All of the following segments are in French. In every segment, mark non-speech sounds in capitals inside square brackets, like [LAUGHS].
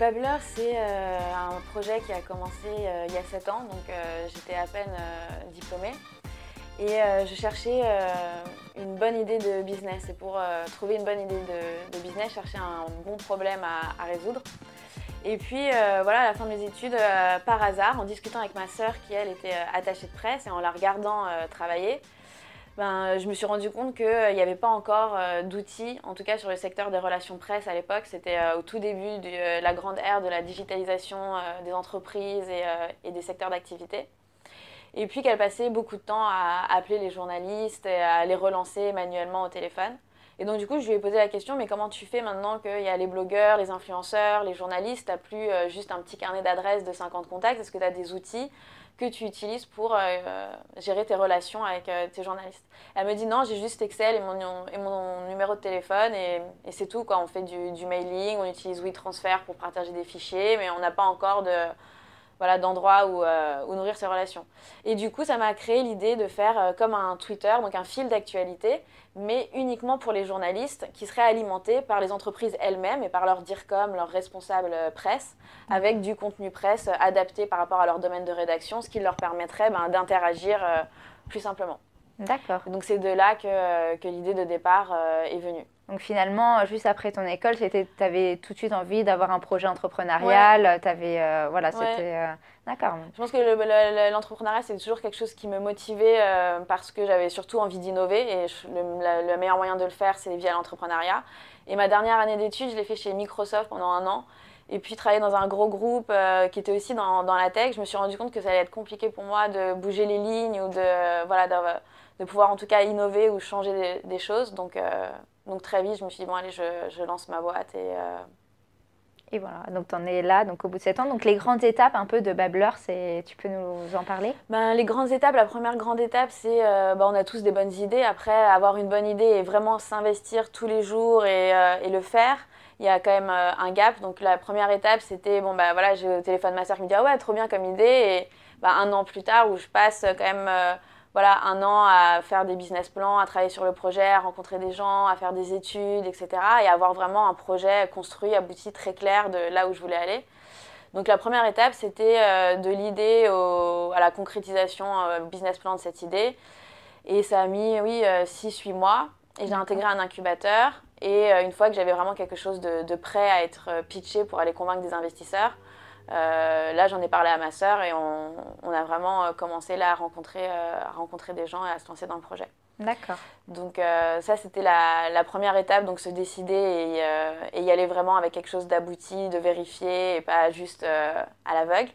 Babbler, c'est euh, un projet qui a commencé euh, il y a 7 ans, donc euh, j'étais à peine diplômée. Et je cherchais une bonne idée de business. Et pour trouver une bonne idée de, business, je cherchais un bon problème à, résoudre. Et puis voilà, à la fin de mes études, par hasard, en discutant avec ma sœur qui elle était attachée de presse et en la regardant travailler, ben, je me suis rendu compte qu'il n'y avait pas encore euh, d'outils, en tout cas sur le secteur des relations presse à l'époque. C'était euh, au tout début de euh, la grande ère de la digitalisation euh, des entreprises et, euh, des secteurs d'activité. Et puis qu'elle passait beaucoup de temps à appeler les journalistes et à les relancer manuellement au téléphone. Et donc du coup, je lui ai posé la question, mais comment tu fais maintenant qu'il y a les blogueurs, les influenceurs, les journalistes, tu n'as plus euh, juste un petit carnet d'adresses de 50 contacts, est-ce que tu as des outils que tu utilises pour euh, gérer tes relations avec euh, tes journalistes Elle me dit non, j'ai juste Excel et mon, et mon numéro de téléphone et, et c'est tout. Quoi. On fait du, du mailing, on utilise WeTransfer pour partager des fichiers, mais on n'a pas encore de voilà, d'endroits où, euh, où, nourrir ses relations. Et du coup, ça m'a créé l'idée de faire euh, comme un Twitter, donc un fil d'actualité, mais uniquement pour les journalistes, qui serait alimenté par les entreprises elles-mêmes et par leur DIRCOM, leurs responsables euh, presse, avec du contenu presse adapté par rapport à leur domaine de rédaction, ce qui leur permettrait ben, d'interagir euh, plus simplement. D'accord. Donc c'est de là que, que l'idée de départ est venue. Donc finalement, juste après ton école, tu avais tout de suite envie d'avoir un projet entrepreneurial. Ouais. Avais, euh, voilà, ouais. c'était. Euh, D'accord. Je pense que l'entrepreneuriat, c'est toujours quelque chose qui me motivait euh, parce que j'avais surtout envie d'innover et je, le, la, le, meilleur moyen de le faire, c'est via l'entrepreneuriat. Et ma dernière année d'études, je l'ai fait chez Microsoft pendant un an. Et puis travailler dans un gros groupe euh, qui était aussi dans, dans, la tech, je me suis rendu compte que ça allait être compliqué pour moi de bouger les lignes ou de, voilà, de, de pouvoir en tout cas innover ou changer des, des choses. Donc, euh, donc très vite, je me suis dit, bon allez, je, je lance ma boîte et... Euh... Et voilà, donc tu en es là, donc au bout de 7 ans. Donc les grandes étapes un peu de Babbler, tu peux nous en parler? Ben, Les grandes étapes, la première grande étape, c'est euh, ben, on a tous des bonnes idées. Après, avoir une bonne idée et vraiment s'investir tous les jours et, euh, et, le faire, il y a quand même euh, un gap. Donc la première étape, c'était, bon ben voilà, j'ai au téléphone ma soeur qui me dit, ah ouais, trop bien comme idée. Et ben, un an plus tard, où je passe quand même voilà, un an à faire des business plans, à travailler sur le projet, à rencontrer des gens, à faire des études, etc. Et avoir vraiment un projet construit, abouti, très clair de là où je voulais aller. Donc la première étape, c'était euh, de l'idée à la concrétisation euh, business plan de cette idée. Et ça a mis, oui, 6-8 euh, mois. Et j'ai intégré un incubateur. Et une fois que j'avais vraiment quelque chose de, de, prêt à être pitché pour aller convaincre des investisseurs, euh, là, j'en ai parlé à ma sœur et on, on, a vraiment euh, commencé là à rencontrer, euh, à rencontrer des gens et à se lancer dans le projet. D'accord. Donc euh, ça, c'était la, la, première étape, donc se décider et, et, y aller vraiment avec quelque chose d'abouti, de vérifié et pas juste à l'aveugle.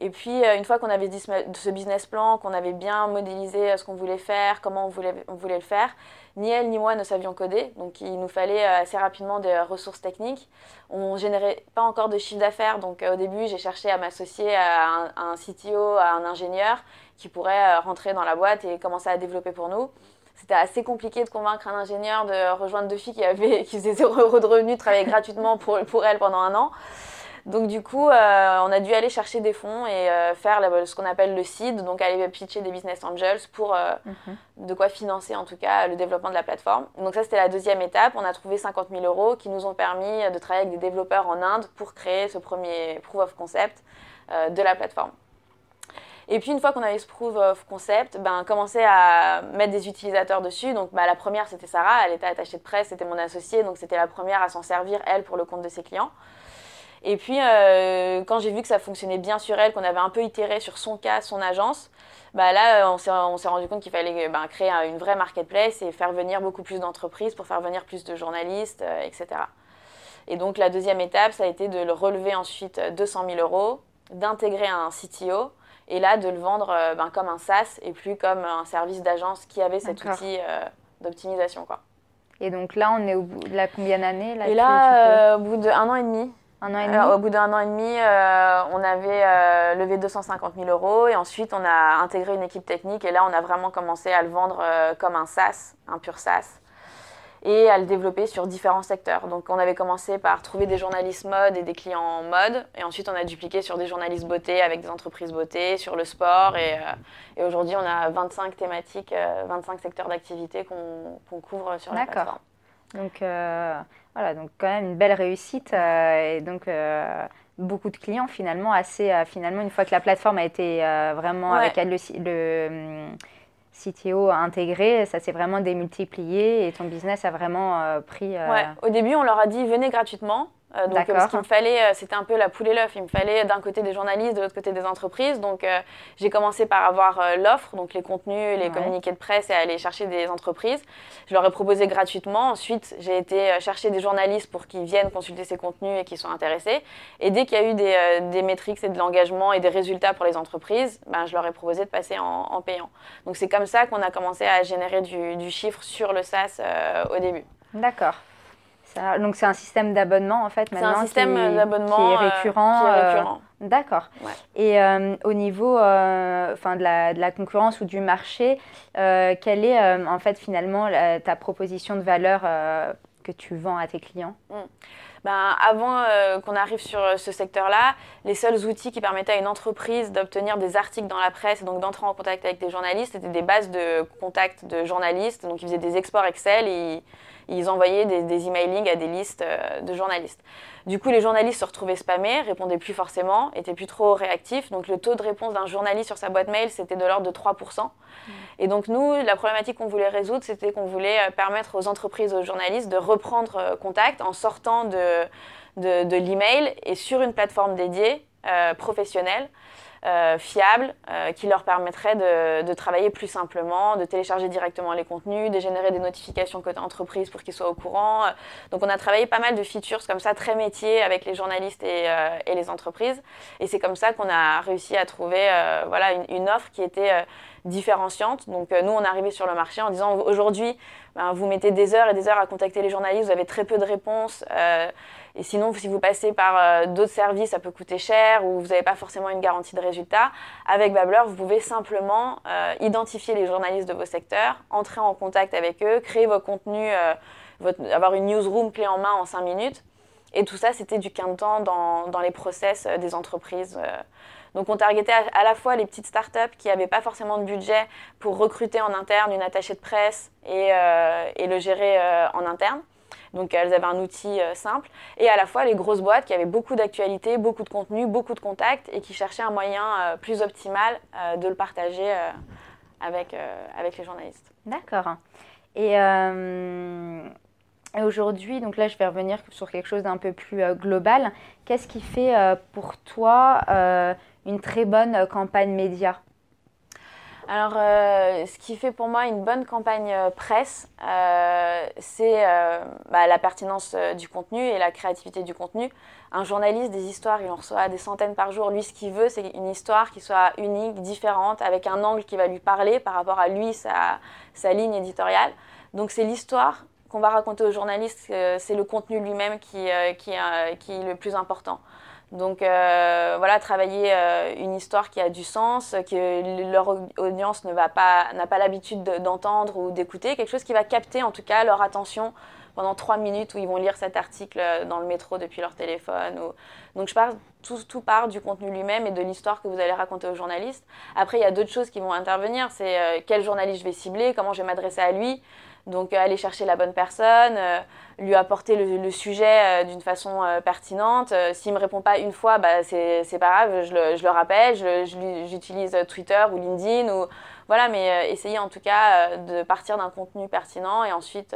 Et puis, une fois qu'on avait ce business plan, qu'on avait bien modélisé ce qu'on voulait faire, comment on voulait, le faire, ni elle ni moi ne savions coder, donc il nous fallait assez rapidement des ressources techniques. On ne générait pas encore de chiffre d'affaires, donc au début j'ai cherché à m'associer à, un CTO, à un ingénieur qui pourrait rentrer dans la boîte et commencer à développer pour nous. C'était assez compliqué de convaincre un ingénieur de rejoindre deux filles qui, avaient, [LAUGHS] qui faisaient 0 euros de revenus, travailler gratuitement pour, pour elle pendant un an. Donc du coup, euh, on a dû aller chercher des fonds et euh, faire la, ce qu'on appelle le seed, donc aller pitcher des business angels pour euh, mm -hmm. de quoi financer en tout cas le développement de la plateforme. Donc ça, c'était la deuxième étape. On a trouvé 50 000 euros qui nous ont permis de travailler avec des développeurs en Inde pour créer ce premier proof of concept de la plateforme. Et puis une fois qu'on avait ce proof of concept, ben, commencer à mettre des utilisateurs dessus. Donc bah, la première, c'était Sarah, elle était attachée de presse, c'était mon associée, donc c'était la première à s'en servir, elle, pour le compte de ses clients. Et puis, euh, quand j'ai vu que ça fonctionnait bien sur elle, qu'on avait un peu itéré sur son cas, son agence, bah là, on s'est rendu compte qu'il fallait bah, créer une vraie marketplace et faire venir beaucoup plus d'entreprises pour faire venir plus de journalistes, euh, etc. Et donc la deuxième étape, ça a été de le relever ensuite 200 000 euros, d'intégrer un CTO et là de le vendre ben, comme un SaaS et plus comme un service d'agence qui avait cet outil d'optimisation. Et donc là, on est au bout de la combien d'années Et là, au bout d'un an et demi, un an et demi. au bout d'un an et demi, euh, on avait euh, levé 250 000 euros et ensuite on a intégré une équipe technique et là on a vraiment commencé à le vendre euh, comme un SaaS, un pur SaaS et à le développer sur différents secteurs. Donc on avait commencé par trouver des journalistes mode et des clients mode et ensuite on a dupliqué sur des journalistes beauté avec des entreprises beauté, sur le sport et, et aujourd'hui on a 25 thématiques, 25 secteurs d'activité qu'on couvre sur la plateforme. Donc voilà, donc quand même une belle réussite euh, et donc euh, beaucoup de clients finalement assez euh, finalement une fois que la plateforme a été vraiment avec le, le CTO intégré, ça s'est vraiment démultiplié et ton business a vraiment pris. Ouais. Au début, on leur a dit venez gratuitement. Euh, donc, ce qu'il me fallait, euh, c'était un peu la poule et l'œuf. Il me fallait d'un côté des journalistes, de l'autre côté des entreprises. Donc, euh, j'ai commencé par avoir l'offre, donc les contenus, les communiqués de presse et aller chercher des entreprises. Je leur ai proposé gratuitement. Ensuite, j'ai été chercher des journalistes pour qu'ils viennent consulter ces contenus et qu'ils soient intéressés. Et dès qu'il y a eu des, des métriques et de l'engagement et des résultats pour les entreprises, ben, je leur ai proposé de passer en, payant. Donc, c'est comme ça qu'on a commencé à générer du, du chiffre sur le SaaS au début. D'accord donc c'est un système d'abonnement en fait maintenant. C'est un système d'abonnement qui est euh, récurrent. Euh, d'accord. Et euh, au niveau enfin de, la, de, la, concurrence ou du marché, quelle est en fait finalement ta proposition de valeur que tu vends à tes clients? Hmm. ben, avant qu'on arrive sur ce secteur-là, les seuls outils qui permettaient à une entreprise d'obtenir des articles dans la presse et donc d'entrer en contact avec des journalistes, c'était des bases de contact de journalistes. Donc ils faisaient des exports Excel et ils envoyaient des, des emailing à des listes euh, de journalistes. Du coup, les journalistes se retrouvaient spammés, répondaient plus forcément, étaient plus trop réactifs. Donc, le taux de réponse d'un journaliste sur sa boîte mail, c'était de l'ordre de 3%. Mmh. Et donc, nous, la problématique qu'on voulait résoudre, c'était qu'on voulait euh, permettre aux entreprises, aux journalistes de reprendre euh, contact en sortant de, de, de l'email et sur une plateforme dédiée, professionnelle. Euh, fiable euh, qui leur permettrait de, travailler plus simplement, de télécharger directement les contenus, de générer des notifications côté entreprise pour qu'ils soient au courant. Donc on a travaillé pas mal de features comme ça, très métier avec les journalistes et, euh, les entreprises. Et c'est comme ça qu'on a réussi à trouver voilà, une, offre qui était différenciante. Donc nous, on est arrivé sur le marché en disant aujourd'hui, ben, vous mettez des heures et des heures à contacter les journalistes, vous avez très peu de réponses. Et sinon, si vous passez par euh, d'autres services, ça peut coûter cher ou vous n'avez pas forcément une garantie de résultat. Avec Babbler, vous pouvez simplement euh, identifier les journalistes de vos secteurs, entrer en contact avec eux, créer vos contenus, euh, avoir une newsroom clé en main en 5 minutes. Et tout ça, c'était du temps dans, dans, les process des entreprises. Donc on targetait à, la fois les petites startups qui n'avaient pas forcément de budget pour recruter en interne une attachée de presse et, et le gérer en interne. Donc elles avaient un outil euh, simple. Et à la fois les grosses boîtes qui avaient beaucoup d'actualités, beaucoup de contenu, beaucoup de contacts et qui cherchaient un moyen euh, plus optimal euh, de le partager avec les journalistes. D'accord. Et, aujourd'hui, donc là je vais revenir sur quelque chose d'un peu plus global. Qu'est-ce qui fait pour toi une très bonne campagne média alors, euh, ce qui fait pour moi une bonne campagne euh, presse, euh, c'est bah, la pertinence du contenu et la créativité du contenu. Un journaliste, des histoires, il en reçoit des centaines par jour. Lui, ce qu'il veut, c'est une histoire qui soit unique, différente, avec un angle qui va lui parler par rapport à lui, sa, ligne éditoriale. Donc, c'est l'histoire qu'on va raconter aux journalistes, c'est le contenu lui-même qui est le plus important. Donc euh, voilà, travailler euh, une histoire qui a du sens, que leur audience ne va pas, n'a pas l'habitude d'entendre ou d'écouter, quelque chose qui va capter en tout cas leur attention pendant trois minutes où ils vont lire cet article dans le métro depuis leur téléphone. Donc je parle, tout, part du contenu lui-même et de l'histoire que vous allez raconter aux journalistes. Après, il y a d'autres choses qui vont intervenir, c'est euh, quel journaliste je vais cibler, comment je vais m'adresser à lui. Donc aller chercher la bonne personne, euh, lui apporter le, sujet euh, d'une façon euh, pertinente. S'il ne me répond pas une fois, bah, c'est pas grave, je le, je le rappelle, j'utilise Twitter ou LinkedIn. Ou, voilà, mais essayer en tout cas de partir d'un contenu pertinent et ensuite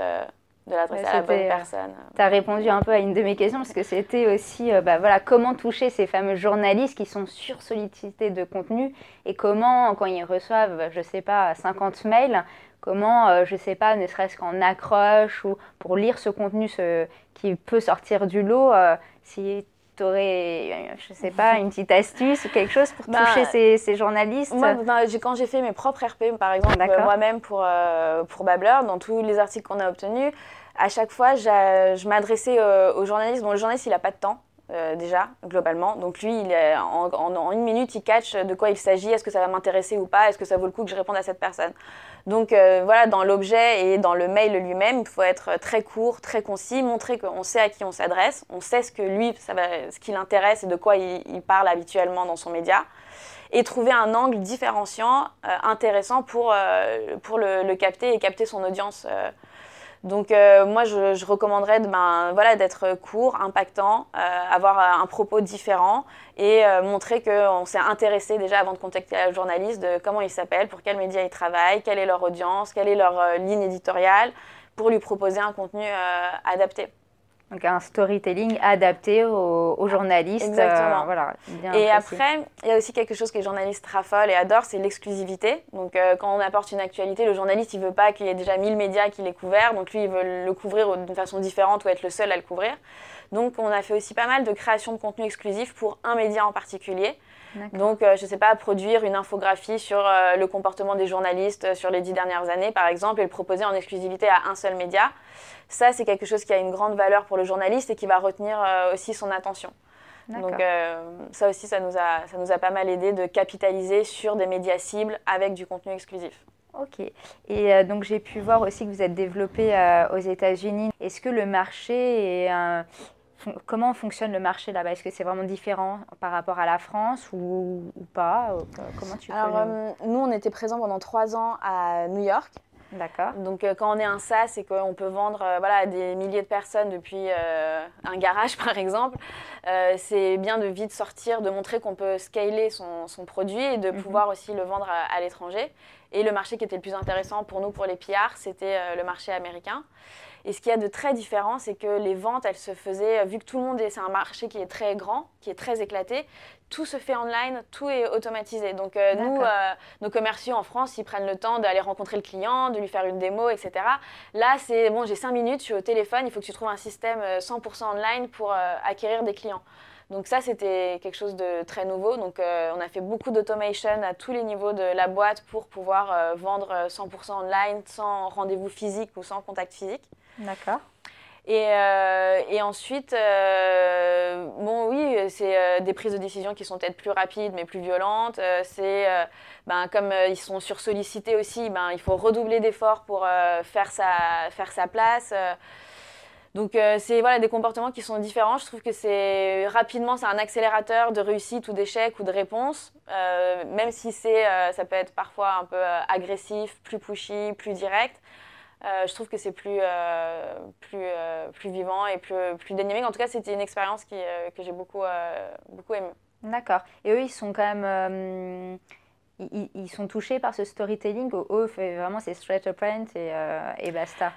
de l'adresser à la bonne personne. Tu as répondu un peu à une de mes questions parce que c'était aussi bah, voilà, comment toucher ces fameux journalistes qui sont sursollicités de contenu et comment, quand ils reçoivent, je ne sais pas, 50 mails, comment, je ne sais pas, ne serait-ce qu'en accroche ou pour lire ce contenu ce, qui peut sortir du lot, si tu aurais, je sais pas, une petite astuce ou quelque chose pour bah, toucher ces, journalistes? Moi, quand j'ai fait mes propres RP, par exemple, moi-même pour, pour Babbler, dans tous les articles qu'on a obtenus, à chaque fois, je m'adressais aux journalistes. Bon, le journaliste, il n'a pas de temps. Euh, déjà, globalement. Donc lui, il est, en, une minute, il catch de quoi il s'agit, est-ce que ça va m'intéresser ou pas, est-ce que ça vaut le coup que je réponde à cette personne? Donc euh, voilà, dans l'objet et dans le mail lui-même, il faut être très court, très concis, montrer qu'on sait à qui on s'adresse, on sait ce que lui, ça va, ce qui l'intéresse et de quoi il, parle habituellement dans son média, et trouver un angle différenciant, euh, intéressant pour, pour le, capter et capter son audience donc euh, moi, je, recommanderais ben, voilà, d'être court, impactant, euh, avoir un propos différent et euh, montrer qu'on s'est intéressé déjà avant de contacter le journaliste de comment il s'appelle, pour quel média il travaille, quelle est leur audience, quelle est leur ligne éditoriale, pour lui proposer un contenu adapté. Donc un storytelling adapté aux, journalistes. Exactement. voilà, et après, il y a aussi quelque chose que les journalistes raffolent et adorent, c'est l'exclusivité. Donc quand on apporte une actualité, le journaliste, il veut pas qu'il y ait déjà 1000 médias qui l'aient couvert. Donc lui, il veut le couvrir d'une façon différente ou être le seul à le couvrir. Donc on a fait aussi pas mal de création de contenu exclusif pour un média en particulier. Donc, je ne sais pas, produire une infographie sur le comportement des journalistes sur les dix dernières années, par exemple, et le proposer en exclusivité à un seul média ça, c'est quelque chose qui a une grande valeur pour le journaliste et qui va retenir euh, aussi son attention. Donc euh, ça aussi, ça nous, a, ça nous a pas mal aidé de capitaliser sur des médias cibles avec du contenu exclusif. Ok. Et euh, donc j'ai pu voir aussi que vous êtes développé aux États-Unis. Est-ce que le marché est comment fonctionne le marché là-bas? Est-ce que c'est vraiment différent par rapport à la France ou, pas? Comment tu Alors, nous, on était présents pendant trois ans à New York. D'accord. Donc euh, quand on est un SaaS c'est qu'on peut vendre euh, voilà, à des milliers de personnes depuis euh, un garage [LAUGHS] par exemple, c'est bien de vite sortir, de montrer qu'on peut scaler son, son, produit et de mhm. pouvoir aussi le vendre à, l'étranger. Et le marché qui était le plus intéressant pour nous, pour les PR, c'était le marché américain. Et ce qu'il y a de très différent, c'est que les ventes, elles se faisaient, vu que tout le monde est, c'est un marché qui est très grand, qui est très éclaté, tout se fait online, tout est automatisé. Donc euh, nous, euh, nos commerciaux en France, ils prennent le temps d'aller rencontrer le client, de lui faire une démo, etc. Là, c'est bon, j'ai 5 minutes, je suis au téléphone, il faut que tu trouves un système 100% euh, online pour acquérir des clients. Donc ça, c'était quelque chose de très nouveau. Donc on a fait beaucoup d'automation à tous les niveaux de la boîte pour pouvoir vendre 100% online sans rendez-vous physique ou sans contact physique. D'accord. Et, euh, ensuite, euh, bon, oui, c'est euh, des prises de décision qui sont peut-être plus rapides mais plus violentes. c'est, ben, comme ils sont sursollicités aussi, ben, il faut redoubler d'efforts pour faire, sa, faire sa place. donc, c'est voilà, des comportements qui sont différents. Je trouve que c'est rapidement, c'est un accélérateur de réussite ou d'échec ou de réponse, même si c'est, ça peut être parfois un peu agressif, plus pushy, plus direct. Euh, je trouve que c'est plus, euh, plus, euh, plus vivant et plus, plus dynamique. En tout cas, c'était une expérience qui, que j'ai beaucoup, beaucoup aimée. D'accord. Et eux, ils sont quand même ils, sont touchés par ce storytelling ou eux, vraiment c'est straight up print et, et basta?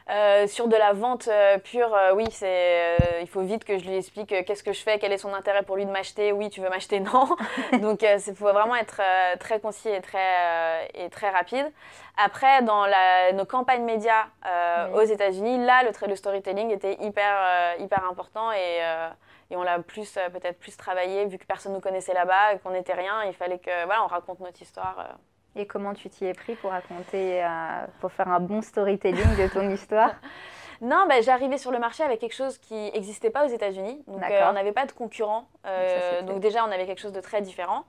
Sur de la vente pure, oui, c'est, il faut vite que je lui explique qu'est-ce que je fais, quel est son intérêt pour lui de m'acheter, oui, tu veux m'acheter, [LAUGHS] non. [LAUGHS] Donc il faut vraiment être très concis et très, et très rapide. Après, dans la, nos campagnes médias aux États-Unis, là, le, le storytelling était hyper, hyper important et et on l'a plus euh, peut-être plus travaillé vu que personne nous connaissait là-bas et qu'on n'était rien. Il fallait que voilà, on raconte notre histoire. Euh. Et comment tu t'y es pris pour raconter, euh, pour faire un bon storytelling de ton [LAUGHS] histoire? Non, bah, j'arrivais sur le marché avec quelque chose qui n'existait pas aux États-Unis. Donc, on n'avait pas de concurrents. donc, déjà, on avait quelque chose de très différent.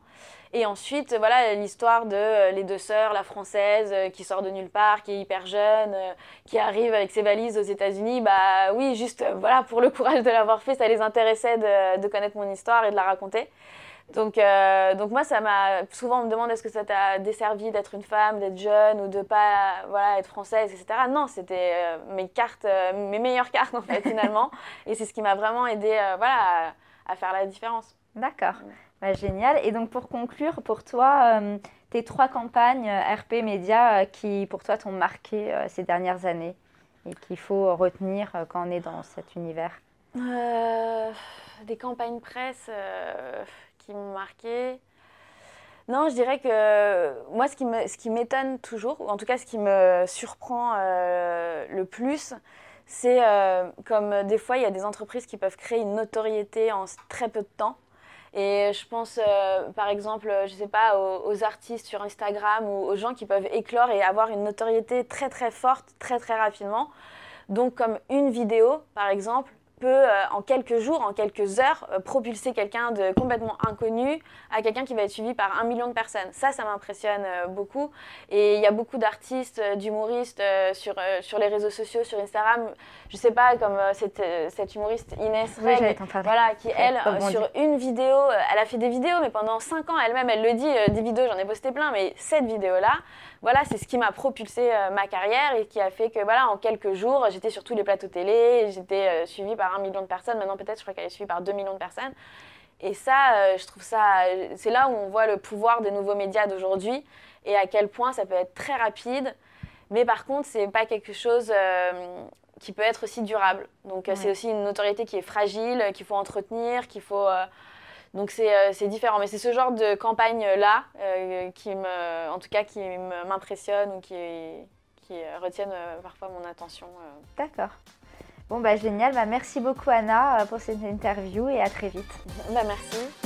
Et ensuite, voilà, l'histoire de euh, les deux sœurs, la française euh, qui sort de nulle part, qui est hyper jeune, euh, qui arrive avec ses valises aux États-Unis. Bah oui, juste voilà, pour le courage de l'avoir fait, ça les intéressait de, connaître mon histoire et de la raconter. Donc, donc moi, ça m'a souvent on me demande est-ce que ça t'a desservi d'être une femme, d'être jeune ou de pas voilà être française, etc. Non, c'était mes cartes, mes meilleures cartes en fait finalement, [LAUGHS] et c'est ce qui m'a vraiment aidé voilà à, à, faire la différence. D'accord. Bah, génial. Et donc pour conclure, pour toi, euh, tes trois campagnes euh, RP Média euh, qui pour toi t'ont marqué ces dernières années et qu'il faut retenir quand on est dans cet univers? Des campagnes presse qui m'ont marqué. Non, je dirais que moi, ce qui, me, ce qui m'étonne toujours, ou en tout cas ce qui me surprend le plus, c'est comme des fois, il y a des entreprises qui peuvent créer une notoriété en très peu de temps. Et je pense, euh, par exemple, je ne sais pas, aux, artistes sur Instagram ou aux gens qui peuvent éclore et avoir une notoriété très très forte très très rapidement. Donc comme une vidéo, par exemple, peut, euh, en quelques jours, en quelques heures, euh, propulser quelqu'un de complètement inconnu à quelqu'un qui va être suivi par un million de personnes. Ça, ça m'impressionne euh, beaucoup. Et il y a beaucoup d'artistes, d'humoristes sur, sur les réseaux sociaux, sur Instagram. Je sais pas, comme cette, cette, humoriste Inès Reg, voilà, qui, elle, sur une vidéo, elle a fait des vidéos, mais pendant cinq ans, elle-même, elle le dit, des vidéos, j'en ai posté plein, mais cette vidéo-là, voilà, c'est ce qui m'a propulsé ma carrière et qui a fait que, voilà, en quelques jours, j'étais sur tous les plateaux télé, j'étais suivie par un million de personnes. Maintenant, peut-être, je crois qu'elle est suivie par 2 millions de personnes. Et ça, euh, je trouve ça. C'est là où on voit le pouvoir des nouveaux médias d'aujourd'hui et à quel point ça peut être très rapide. Mais par contre, c'est pas quelque chose euh, qui peut être aussi durable. Donc, c'est aussi une notoriété qui est fragile, qu'il faut entretenir, qu'il faut. Euh, donc, c'est différent. Mais c'est ce genre de campagne-là qui me. En tout cas, qui m'impressionne ou qui, qui retiennent parfois mon attention. D'accord. Bon, bah génial. Bah, merci beaucoup, Anna, euh, pour cette interview et à très vite. Bah, merci.